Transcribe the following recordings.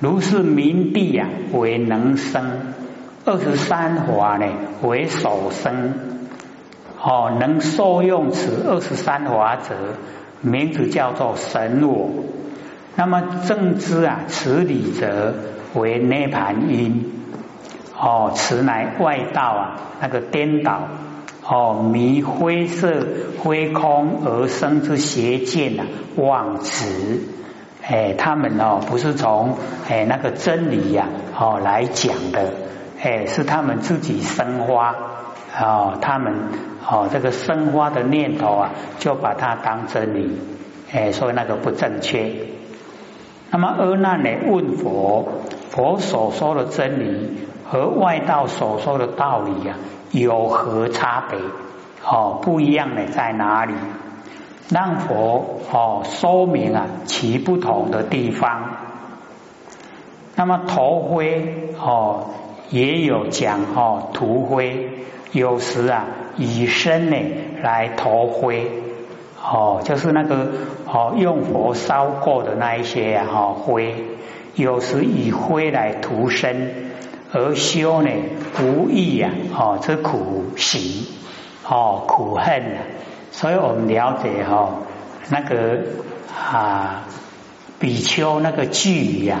如是明地呀为能生，二十三华呢为所生，哦，能受用此二十三华者，名字叫做神我。那么正知啊，此理者为涅盘因，哦，此乃外道啊，那个颠倒。哦，迷灰色灰空而生之邪见啊，妄执。哎，他们哦，不是从哎那个真理呀，哦来讲的，哎，是他们自己生花哦，他们哦这个生花的念头啊，就把它当真理，哎，所以那个不正确。那么阿难呢，问佛，佛所说的真理和外道所说的道理呀？有何差别？哦，不一样的在哪里？让佛哦说明啊其不同的地方。那么头灰哦也有讲哦涂灰，有时啊以身呢来头灰哦，就是那个哦用火烧过的那一些啊灰，有时以灰来涂身。而修呢，无益呀，哦，这苦行，哦，苦恨啊，所以我们了解哈，那个啊，比丘那个句语呀，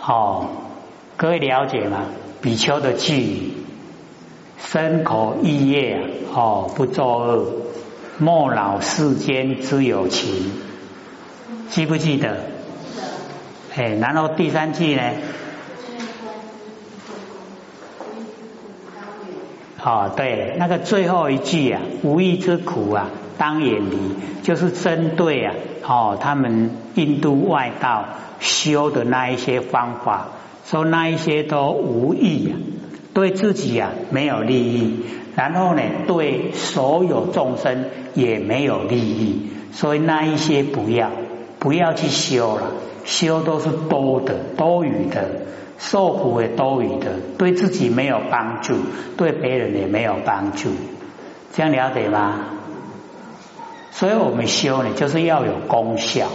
哦，各位了解吗？比丘的句语，身口意业啊，哦，不作恶，莫恼世间之有情，记不记得？哎，然后第三句呢？哦，对，那个最后一句啊，无益之苦啊，当远离，就是针对啊，哦，他们印度外道修的那一些方法，说那一些都无益啊，对自己啊没有利益，然后呢，对所有众生也没有利益，所以那一些不要，不要去修了，修都是多的，多余的。受苦也多余的，对自己没有帮助，对别人也没有帮助，这样了解吗？所以我们修呢，就是要有功效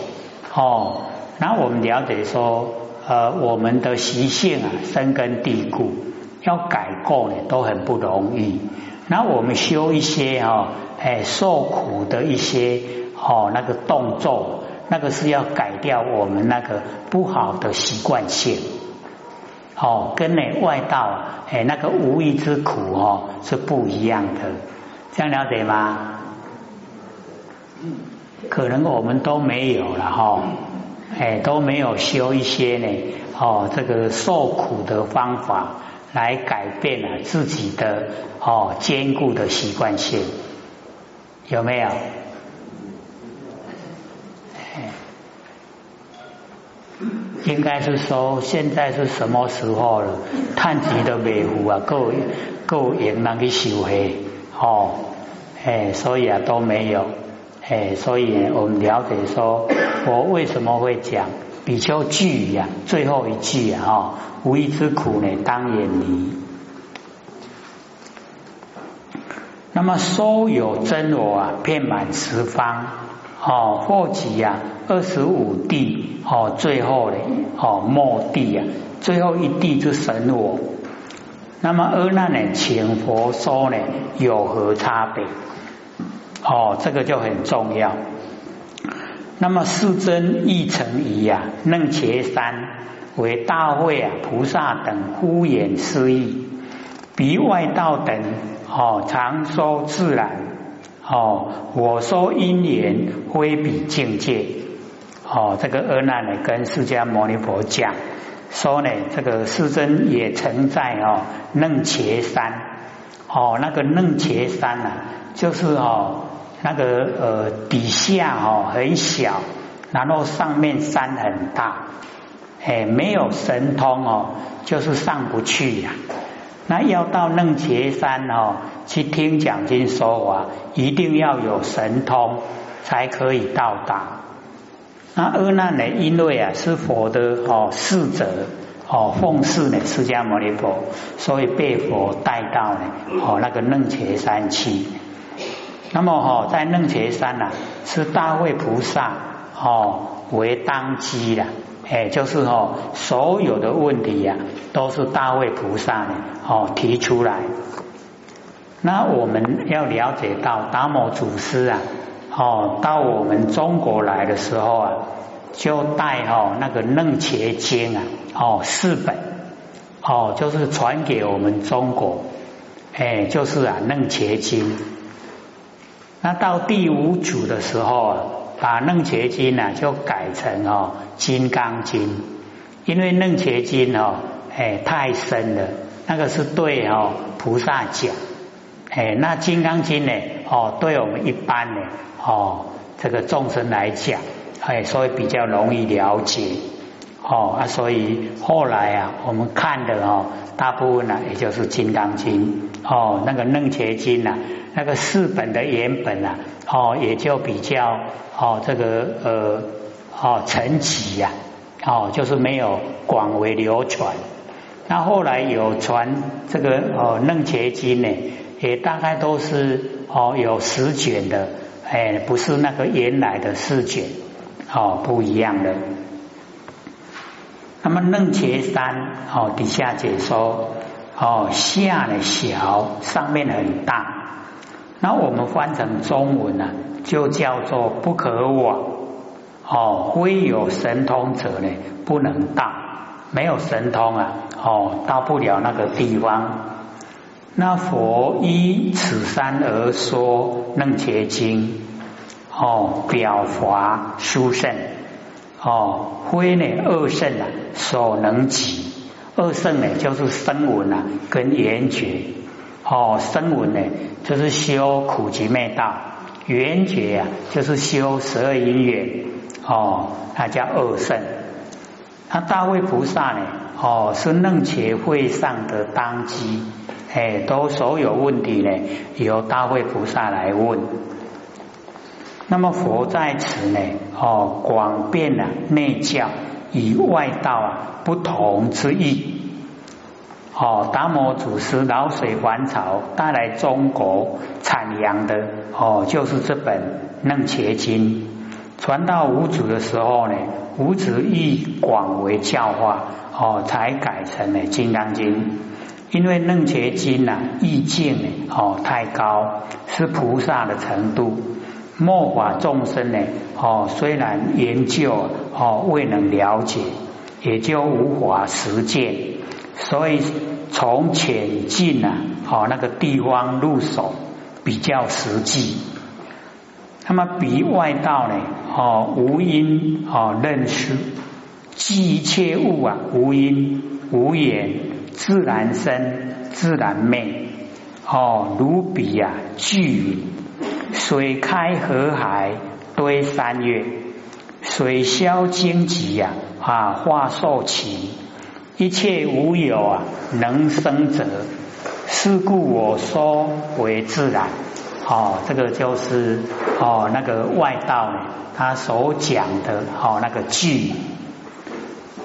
哦。然后我们了解说，呃，我们的习性啊，深根蒂固，要改过呢，都很不容易。然后我们修一些哈，哎，受苦的一些哦，那个动作，那个是要改掉我们那个不好的习惯性。哦，跟那外道哎那个无义之苦哦是不一样的，这样了解吗？可能我们都没有了哈，哎都没有修一些呢哦这个受苦的方法来改变了自己的哦坚固的习惯性，有没有？应该是说，现在是什么时候了？探级的维护啊，够够严难去修黑哦，哎，所以啊都没有，哎，所以我们了解说，我为什么会讲比丘句呀？最后一句啊，哈，无义之苦呢，当远离。那么说有真我啊，遍满十方，哦，或及呀。二十五地哦，最后的哦末地啊，最后一地之神我。那么阿难呢，请佛说呢，有何差别？哦，这个就很重要。那么世尊亦成仪啊，楞伽山为大会啊，菩萨等敷衍施意，比外道等哦，常说自然哦，我说因缘非比境界。哦，这个阿难呢，跟释迦牟尼佛讲说呢，这个世尊也曾在哦楞伽山，哦那个楞伽山呐，就是哦那个呃底下哦很小，然后上面山很大，哎没有神通哦，就是上不去呀。那要到楞伽山哦去听讲经说法，一定要有神通才可以到达。那阿难呢？因为啊是佛的哦侍者哦奉侍呢释迦牟尼佛，所以被佛带到呢哦那个楞伽山去。那么哈在楞伽山呐是大会菩萨哦为当机的，哎，就是哦，所有的问题呀，都是大卫菩萨呢哦提出来。那我们要了解到达摩祖师啊，哦，到我们中国来的时候啊，就带哦那个楞伽经啊，哦四本，哦就是传给我们中国，哎，就是啊楞伽经。那到第五组的时候啊，把楞伽经呢就改成哦金刚经，因为楞伽经哦，哎太深了，那个是对哦菩萨讲。哎，那《金刚经》呢？哦，对我们一般呢，哦，这个众生来讲，哎，所以比较容易了解。哦啊，所以后来啊，我们看的哦，大部分呢，也就是《金刚经》哦，那个《楞伽经》呐，那个四本的原本啊，哦，也就比较哦，这个呃，哦，沉寂呀，哦，就是没有广为流传。那后来有传这个哦，《楞伽经》呢。也大概都是哦有十卷的，哎，不是那个原来的四卷，哦不一样的。那么楞伽山哦底下解说哦下呢小，上面很大。那我们翻成中文呢，就叫做不可往哦，非有神通者呢不能到，没有神通啊哦到不了那个地方。那佛依此山而说楞伽经，哦，表华殊胜，哦，非呢二圣啊所能及，二圣呢就是声闻啊跟缘觉，哦，声闻呢就是修苦集灭道，缘觉啊就是修十二因缘，哦，那叫二圣。那大卫菩萨呢，哦，是楞伽会上的当机。哎，都所有问题呢，由大会菩萨来问。那么佛在此呢，哦，广遍了内教与外道啊不同之意。哦，达摩祖师老水还潮带来中国产阳的哦，就是这本《楞伽经》。传到五祖的时候呢，五祖亦广为教化，哦，才改成了《金刚经》。因为楞伽经呐意境呢哦太高，是菩萨的程度，末法众生呢哦虽然研究哦未能了解，也就无法实践，所以从浅近啊哦那个地方入手比较实际。那么比外道呢哦无因哦认识，即一切物啊无因无言。自然生，自然灭。哦，如彼呀，巨云，水开河海堆三岳，水消荆棘呀，啊，化受其一切无有啊，能生者，是故我说为自然。哦，这个就是哦，那个外道呢，他所讲的哦，那个句。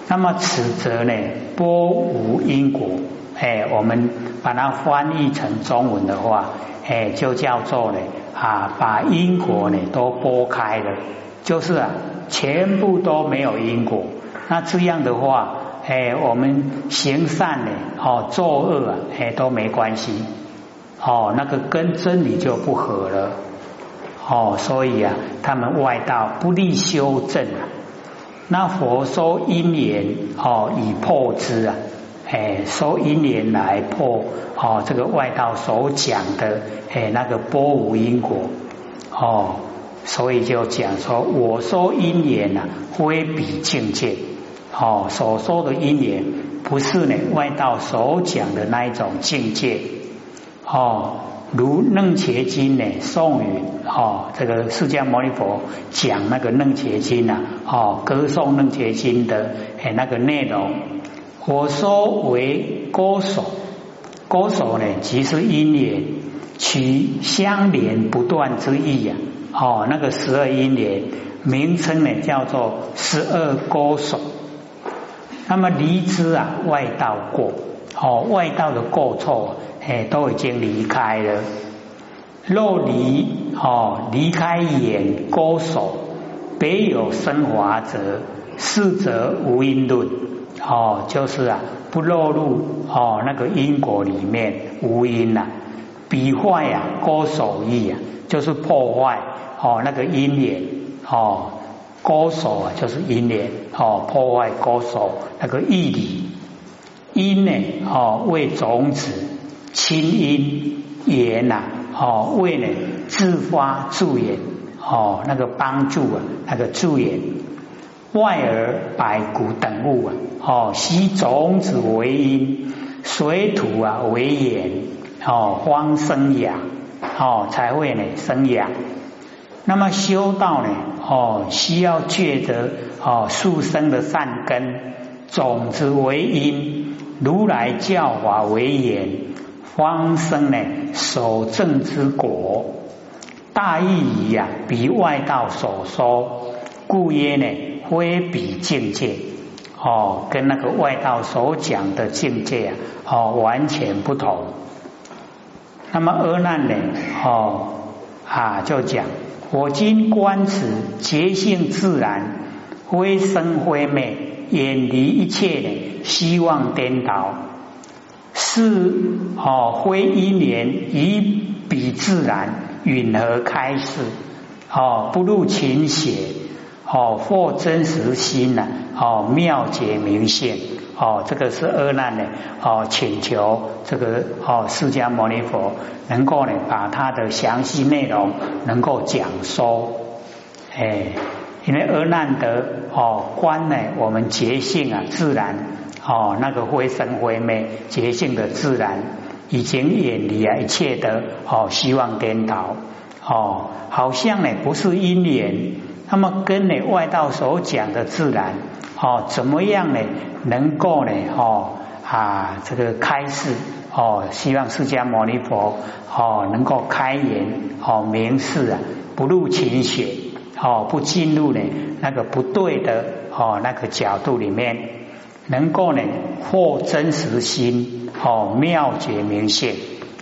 那么此则呢，波无因果，哎，我们把它翻译成中文的话，哎，就叫做呢啊，把因果呢都拨开了，就是啊，全部都没有因果。那这样的话，哎，我们行善呢，哦，作恶啊，哎，都没关系，哦，那个跟真理就不合了，哦，所以啊，他们外道不利修正啊。那佛说因缘哦，以破之啊，哎，说因缘来破哦，这个外道所讲的哎，那个波无因果。哦，所以就讲说，我说因缘呐，非比境界。哦，所说的因缘不是呢外道所讲的那一种境界。哦。如楞伽经呢，颂语哦，这个释迦牟尼佛讲那个楞伽经呐，哦，歌颂楞伽经的哎那个内容，我说为歌手，歌手呢即是因缘，其相连不断之意呀，哦，那个十二因缘名称呢叫做十二歌手，那么离之啊外道过。哦，外道的过错，哎，都已经离开了。若离哦，离开眼勾手，别有升华者，四则无因论哦，就是啊不落入哦那个因果里面无因呐，彼坏呀高手意啊，就是破坏哦那个因缘哦高手啊就是因缘哦破坏高手那个义理因呢哦为种子亲因缘呐哦为呢自发助缘哦那个帮助啊那个助缘。外而百谷等物啊，哦，悉种子为因，水土啊为眼，哦，方生养，哦，才会呢生养。那么修道呢，哦，需要觉得哦，树生的善根，种子为因，如来教法为眼，方生呢守正之果。大意义啊，比外道所说，故曰呢。非比境界哦，跟那个外道所讲的境界啊，哦，完全不同。那么阿难呢，哦啊，就讲我今观此觉性自然，非生非灭，远离一切的希望颠倒，是哦，非因缘以彼自然允和开示，哦，不入情邪。哦，或真实心呐，哦，妙解明现，哦，这个是阿难呢，哦，请求这个哦，释迦牟尼佛能够呢，把他的详细内容能够讲说，哎，因为阿难的哦观呢，我们觉性啊，自然哦，那个灰生灰灭觉性的自然，已经远离啊一切的哦希望颠倒，哦，好像呢不是因缘。那么跟你外道所讲的自然哦，怎么样呢？能够呢哦啊这个开示哦，希望释迦牟尼佛哦能够开言哦明示啊，不入情血哦，不进入呢那个不对的哦那个角度里面，能够呢获真实心哦妙觉明现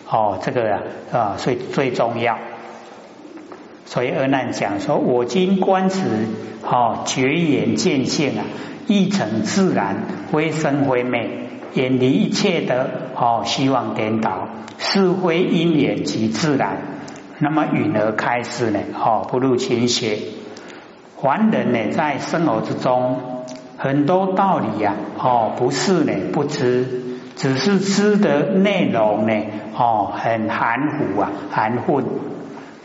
哦这个啊所以最重要。所以阿难讲说：“我今观此，哦，绝缘见性啊，一成自然，非生非灭，远离一切的哦，希望颠倒，是非因缘及自然。那么允而开始呢？哦，不入情邪。凡人呢，在生活之中，很多道理呀，哦，不是呢不知，只是知的内容呢，哦，很含糊啊，含混。”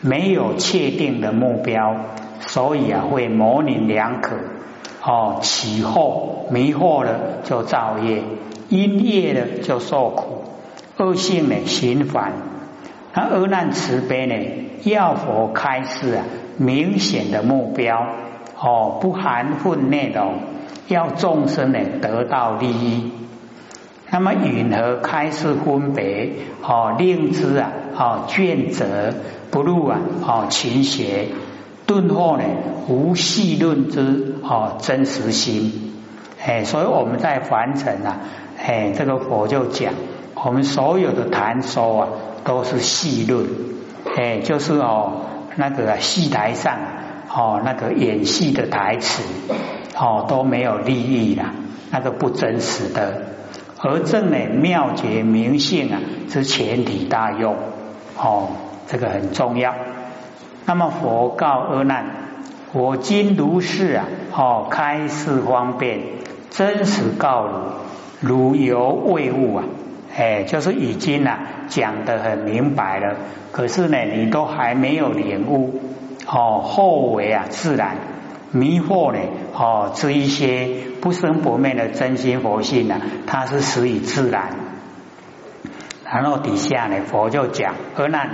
没有确定的目标，所以啊会模棱两可哦，起惑迷惑了就造业，因业了就受苦，恶性呢循环。那阿难慈悲呢，要佛开示啊，明显的目标哦，不含混内容，要众生呢得到利益。那么允和开示分别哦，令之啊哦卷则。不入啊，哦，勤学顿后呢，无细论之哦真实心，哎，所以我们在凡尘啊，哎，这个佛就讲，我们所有的谈说啊，都是细论，哎，就是哦那个戏台上哦那个演戏的台词哦都没有利益了，那个不真实的，而正呢妙觉明性啊之前提大用哦。这个很重要。那么佛告阿难：我今如是啊，哦，开示方便，真实告汝，汝犹未悟啊，哎，就是已经啊讲得很明白了。可是呢，你都还没有领悟哦，后为啊自然迷惑呢，哦，这一些不生不灭的真心佛性呢，它是始于自然。然后底下呢，佛就讲阿难。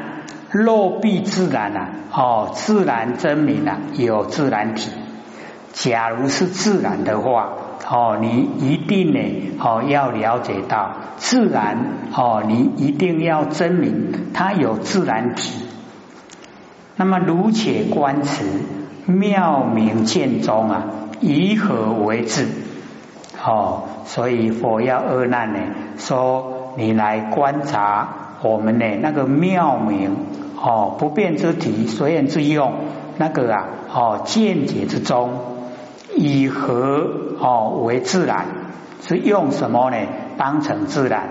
若必自然啊，哦，自然真明啊，有自然体。假如是自然的话，哦，你一定呢，哦，要了解到自然，哦，你一定要真明它有自然体。那么如且观此妙明见中啊，以何为智？哦，所以佛要阿难呢，说你来观察我们呢那个妙明。哦，不变之体，随缘之用，那个啊，哦，见解之中，以何哦为自然，是用什么呢？当成自然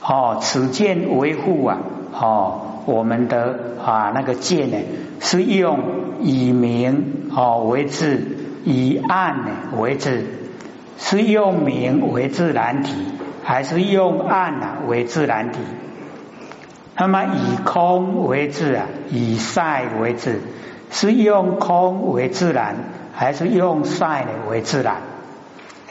哦，此见为护啊哦，我们的啊那个见呢，是用以明哦为自，以暗呢为自，是用明为自然体，还是用暗啊为自然体？那么以空为自啊，以晒为自，是用空为自然，还是用晒呢为自然？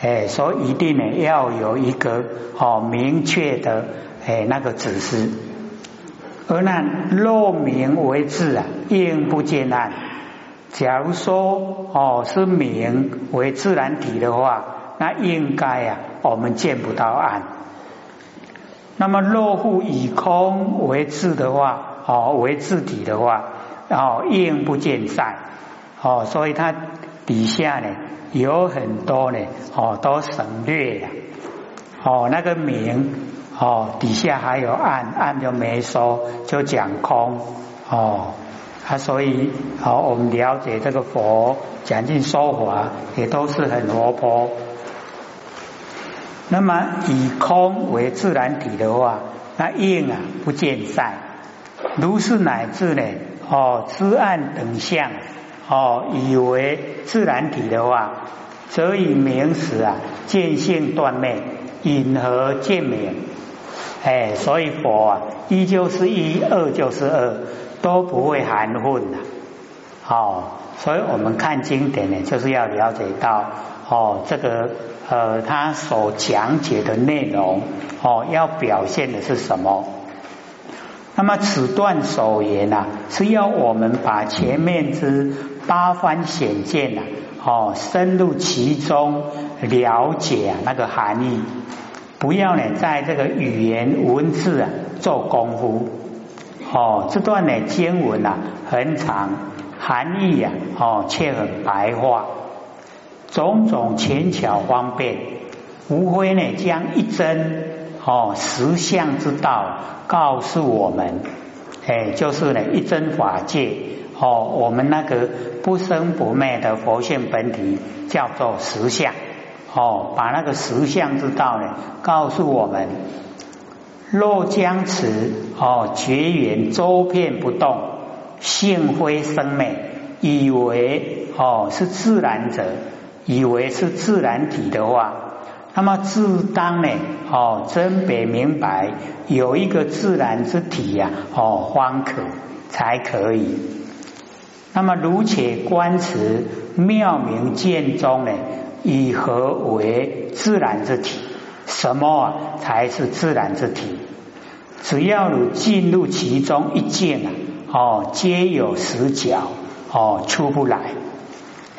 哎，所以一定呢要有一个哦明确的哎那个指示。而那若明为自啊，应不见暗。假如说哦是明为自然体的话，那应该啊我们见不到暗。那么若复以空为自的话，哦为自体的话，哦应不见善，哦所以它底下呢有很多呢，哦都省略了，哦那个明哦底下还有暗，暗就没说，就讲空哦，啊所以好我们了解这个佛讲尽说法也都是很活泼。那么以空为自然体的话，那应啊不见善，如是乃至呢哦知暗等相哦以为自然体的话，则以明时啊见性断灭，因何见明？哎，所以佛啊一就是一，二就是二，都不会含混的。好，所以我们看经典呢，就是要了解到哦这个。呃，他所讲解的内容哦，要表现的是什么？那么此段所言呐，是要我们把前面之八番显见呐，哦，深入其中了解那个含义，不要呢在这个语言文字啊做功夫。哦，这段呢经文呐很长，含义呀哦却很白话。种种浅巧方便，无非呢将一真哦实相之道告诉我们，哎，就是呢一真法界哦，我们那个不生不灭的佛性本体叫做实相哦，把那个实相之道呢告诉我们，若将此哦绝缘周遍不动，性非生灭，以为哦是自然者。以为是自然体的话，那么自当呢？哦，真别明白有一个自然之体呀，哦，方可才可以。那么如且观此妙明见中呢，以何为自然之体？什么才是自然之体？只要你进入其中一见啊，哦，皆有死角，哦，出不来。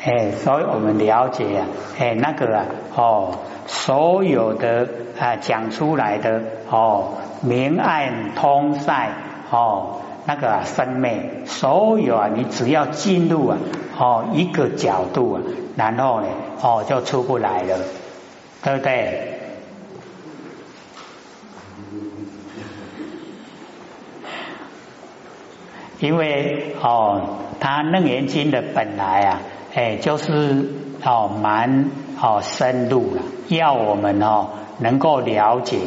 哎，所以我们了解啊，哎，那个啊，哦，所有的啊讲出来的哦，明暗通塞哦，那个生灭，所有啊，你只要进入啊，哦一个角度啊，然后呢，哦就出不来了，对不对？因为哦，他楞严经的本来啊。哎，就是哦，蛮哦深入了，要我们哦能够了解，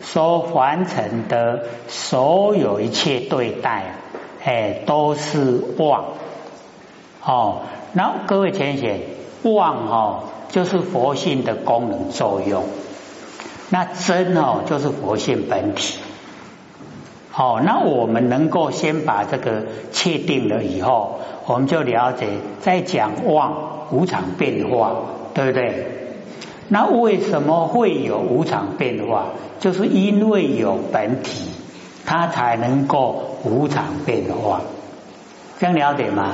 说凡尘的所有一切对待，哎，都是妄哦。那各位浅显，妄哦就是佛性的功能作用，那真哦就是佛性本体。哦，那我们能够先把这个确定了以后。我们就了解，在讲妄无常变化，对不对？那为什么会有无常变化？就是因为有本体，它才能够无常变化。这样了解吗？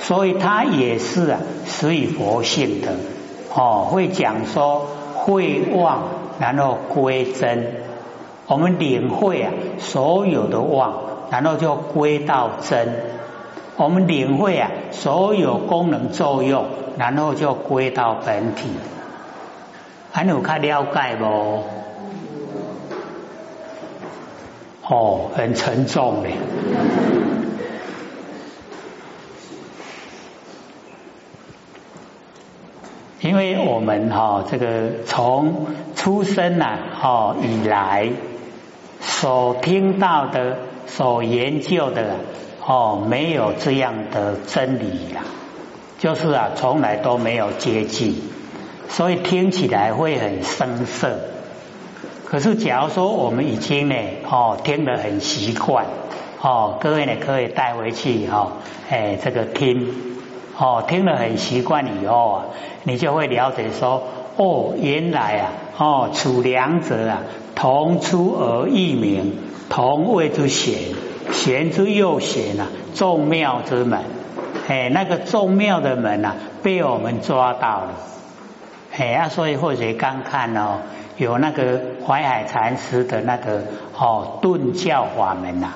所以它也是啊，属于佛性的哦。会讲说会妄，然后归真。我们领会啊，所有的妄，然后就归到真。我们领会啊，所有功能作用，然后就归到本体。还有看了解不？哦，很沉重的。为我们哈这个从出生啊哦以来所听到的、所研究的哦，没有这样的真理啦，就是啊，从来都没有接近，所以听起来会很生涩。可是，假如说我们已经呢哦听得很习惯哦，各位呢可以带回去哈，哎，这个听哦听得很习惯以后啊，你就会了解说哦，原来啊哦处两者啊同出而异名，同谓之贤，贤之又贤啊，众妙之门。哎，那个众妙的门啊，被我们抓到了。哎啊，所以或者刚看哦。有那个淮海禅师的那个哦顿教法门呐，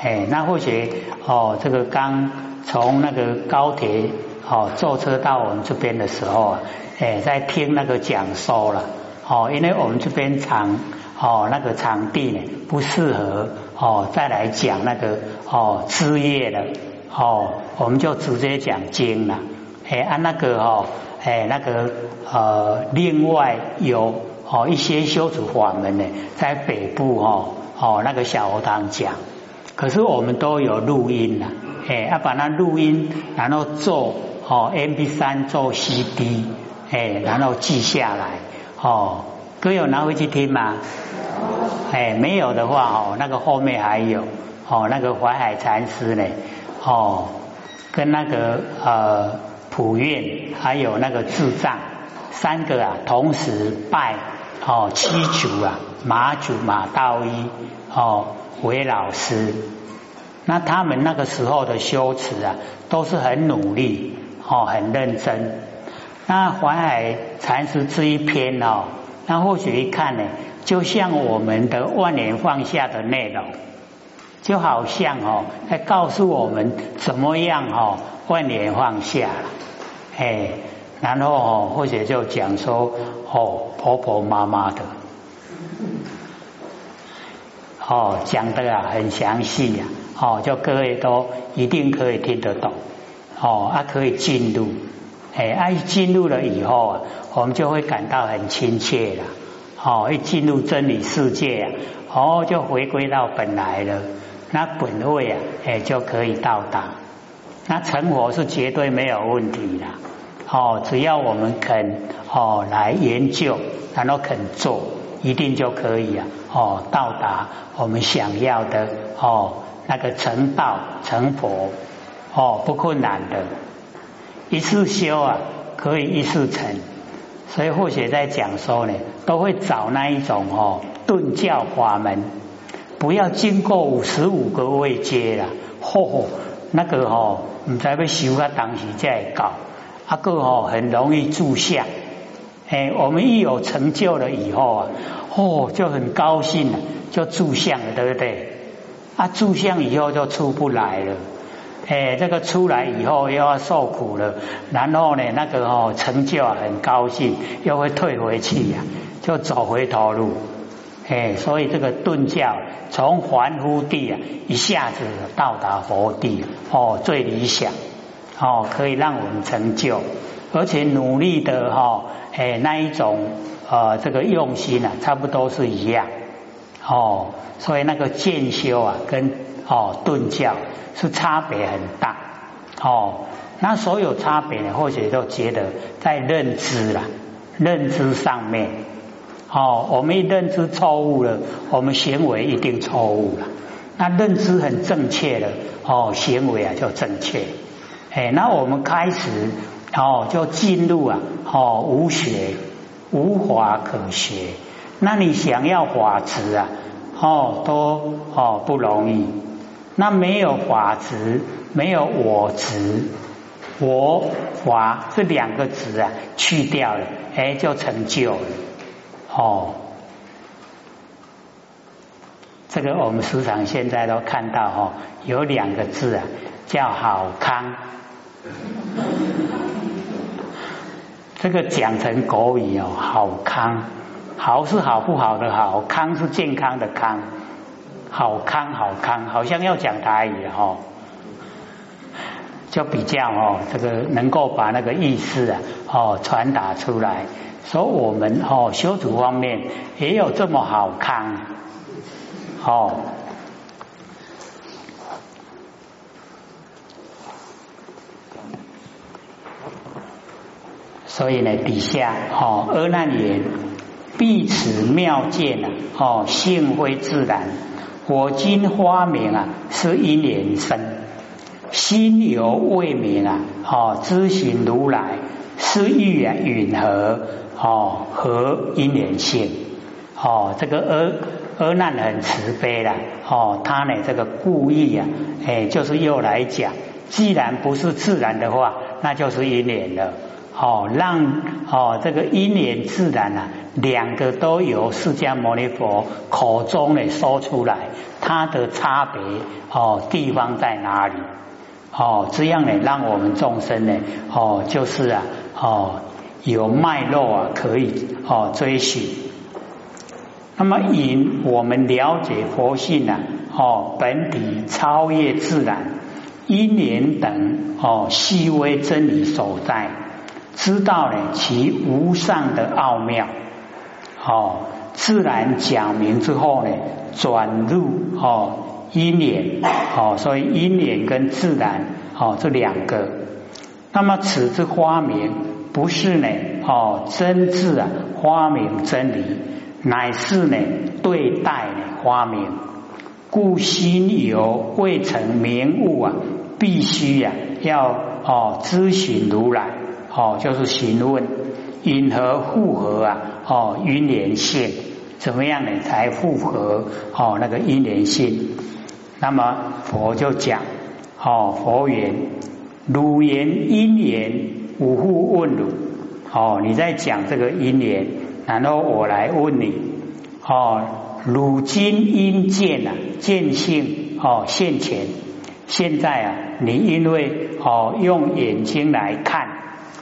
哎，那或许哦这个刚从那个高铁哦坐车到我们这边的时候啊，哎在听那个讲说了哦，因为我们这边场哦那个场地呢不适合哦再来讲那个哦枝叶的哦，我们就直接讲经了，哎按那个哦哎那个呃另外有。哦，一些修持法门呢，在北部哦哦那个小佛堂讲，可是我们都有录音呐，哎，要把那录音，然后做哦 M P 三做 C D，哎，然后记下来，哦，各位有拿回去听吗？哎，没有的话哦，那个后面还有哦，那个淮海禅师呢，哦，跟那个呃普愿还有那个智障三个啊，同时拜。哦，七祖啊，马祖马道一哦为老师，那他们那个时候的修持啊，都是很努力哦，很认真。那淮海禅师这一篇哦，那或许一看呢，就像我们的万年放下的内容，就好像哦，在告诉我们怎么样哦，万年放下，哎。然后哦，或者就讲说哦，婆婆妈妈的，哦，讲的啊很详细呀，哦，就各位都一定可以听得懂，哦，啊可以进入，哎，啊一进入了以后啊，我们就会感到很亲切了，哦，一进入真理世界啊，哦，就回归到本来了，那本位啊，哎就可以到达，那成佛是绝对没有问题的。哦，只要我们肯哦来研究，然后肯做，一定就可以啊！哦，到达我们想要的哦那个成道成佛哦不困难的，一次修啊可以一次成，所以或许在讲说呢，都会找那一种哦顿教法门，不要经过五十五个位阶了，嚯，那个哦唔知要修啊当时再搞。阿哥哦，很容易住相，哎，我们一有成就了以后啊，哦，就很高兴了，就住相了，对不对？啊，住相以后就出不来了，哎，这个出来以后又要受苦了，然后呢，那个哦成就啊很高兴，又会退回去呀，就走回头路，哎，所以这个顿教从凡夫地啊一下子到达佛地，哦，最理想。哦，可以让我们成就，而且努力的哈，哎，那一种呃，这个用心啊，差不多是一样哦。所以那个渐修啊，跟哦顿教是差别很大哦。那所有差别呢，或许都觉得在认知啦，认知上面哦，我们一认知错误了，我们行为一定错误了。那认知很正确了，哦，行为啊就正确。哎，那我们开始哦，就进入啊，哦，无学无法可学。那你想要法执啊，哦，都哦不容易。那没有法执，没有我执，我法这两个执啊，去掉了，哎，就成就了。哦，这个我们时常现在都看到哦，有两个字啊，叫好康。这个讲成国语哦，好康，好是好不好的好，康是健康的康，好康好康，好像要讲台语哈。就比较哦，这个能够把那个意思啊哦传达出来。说我们哦修图方面也有这么好看哦。所以呢，底下哦，阿难言：必此妙见啊，哦，性非自然。我今花明啊，是因缘生；心犹未明啊，哦，知行如来是欲啊，允和哦，和因缘性哦，这个阿阿难很慈悲啦，哦，他呢这个故意啊，哎，就是又来讲，既然不是自然的话，那就是因缘了。哦，让哦这个因缘自然啊，两个都由释迦牟尼佛口中呢说出来，它的差别哦地方在哪里？哦，这样呢，让我们众生呢哦就是啊哦有脉络啊可以哦追寻。那么引我们了解佛性啊哦本体超越自然因缘等哦细微真理所在。知道呢其无上的奥妙，哦，自然讲明之后呢，转入哦因缘，哦，所以因缘跟自然哦这两个，那么此之花名不是呢哦真智啊花明真理，乃是呢对待呢花明，故心有未成明悟啊，必须呀要哦咨询如来。哦，就是询问因何复合啊？哦，因缘性怎么样呢？才复合哦，那个因缘性。那么佛就讲哦，佛言：汝言因缘，吾复问汝。哦，你在讲这个因缘，然后我来问你哦，汝今因见啊，见性哦现前。现在啊，你因为哦用眼睛来看。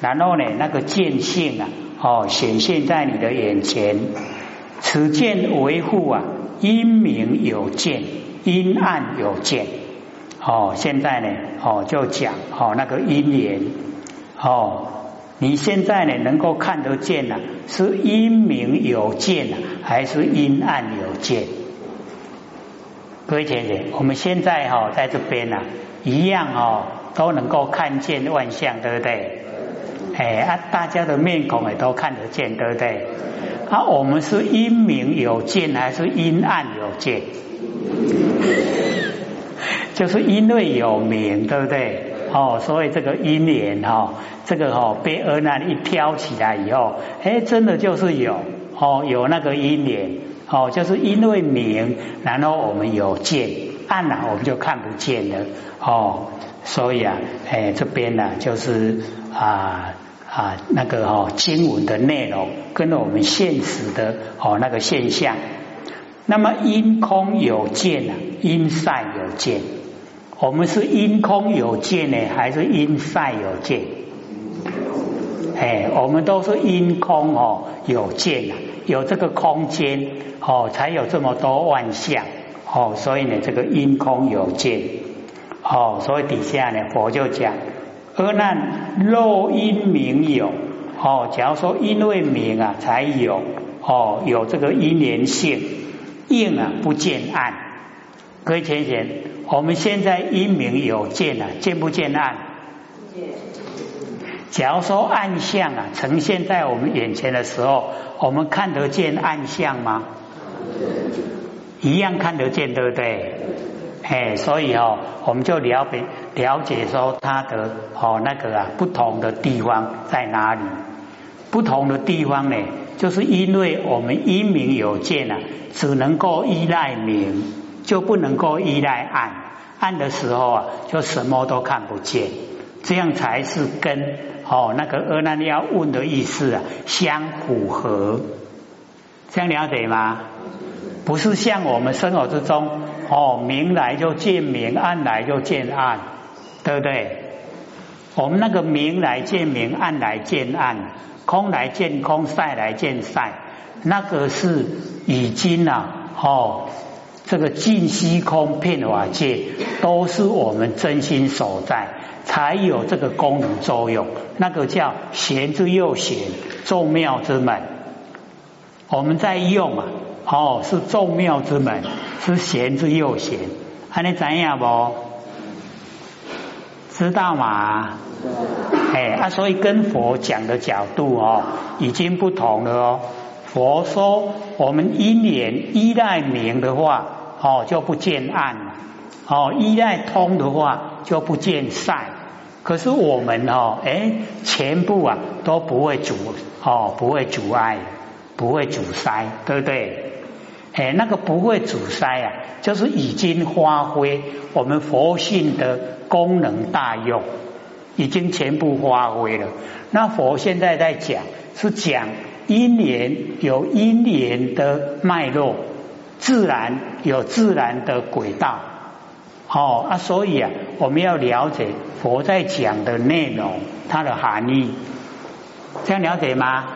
然后呢，那个见性啊，哦，显现在你的眼前。此见为护啊，阴明有见，阴暗有见。哦，现在呢，哦，就讲哦那个因缘。哦，你现在呢，能够看得见呢，是阴明有见呢，还是阴暗有见？各位姐姐，我们现在哈在这边呢，一样哦，都能够看见万象，对不对？哎啊，大家的面孔也都看得见，对不对？啊，我们是阴明有见还是阴暗有见？就是因为有明，对不对？哦，所以这个阴缘哈，这个哈被阿难一挑起来以后，哎，真的就是有哦，有那个阴缘哦，就是因为明，然后我们有见，暗了我们就看不见了哦，所以啊，哎，这边呢就是啊。啊，那个哦，经文的内容跟我们现实的哦那个现象，那么因空有见啊，因善有见，我们是因空有见呢，还是因善有见？哎，我们都是因空哦有见啊，有这个空间哦，才有这么多万象哦，所以呢，这个因空有见哦，所以底下呢，佛就讲。阿难，若因明有哦，假如说因为明啊才有哦，有这个因缘性，应啊不见暗。各位浅显，我们现在因明有见啊，见不见暗？见。假如说暗相啊呈现在我们眼前的时候，我们看得见暗相吗？一样看得见，对不对？哎，所以哦，我们就了解了解说它的哦那个啊不同的地方在哪里？不同的地方呢，就是因为我们因明有见啊，只能够依赖明，就不能够依赖暗。暗的时候啊，就什么都看不见，这样才是跟哦那个阿难要问的意思啊相符合。这样了解吗？不是像我们生活之中。哦，明来就见明，暗来就见暗，对不对？我们那个明来见明，暗来见暗，空来见空，晒来见晒，那个是已经啊，哦，这个尽虚空遍法界都是我们真心所在，才有这个功能作用。那个叫玄之又玄，众妙之门。我们在用啊，哦，是众妙之门，是玄之又玄。还你怎样不？知道吗？哎，啊，所以跟佛讲的角度哦，已经不同了哦。佛说，我们因缘依赖明的话，哦，就不见暗；哦，依赖通的话，就不见善。可是我们哦，哎，全部啊都不会阻，哦，不会阻碍，不会阻塞，对不对？哎，那个不会阻塞啊，就是已经发挥我们佛性的功能大用，已经全部发挥了。那佛现在在讲，是讲因缘有因缘的脉络，自然有自然的轨道。哦啊，所以啊，我们要了解佛在讲的内容，它的含义，这样了解吗？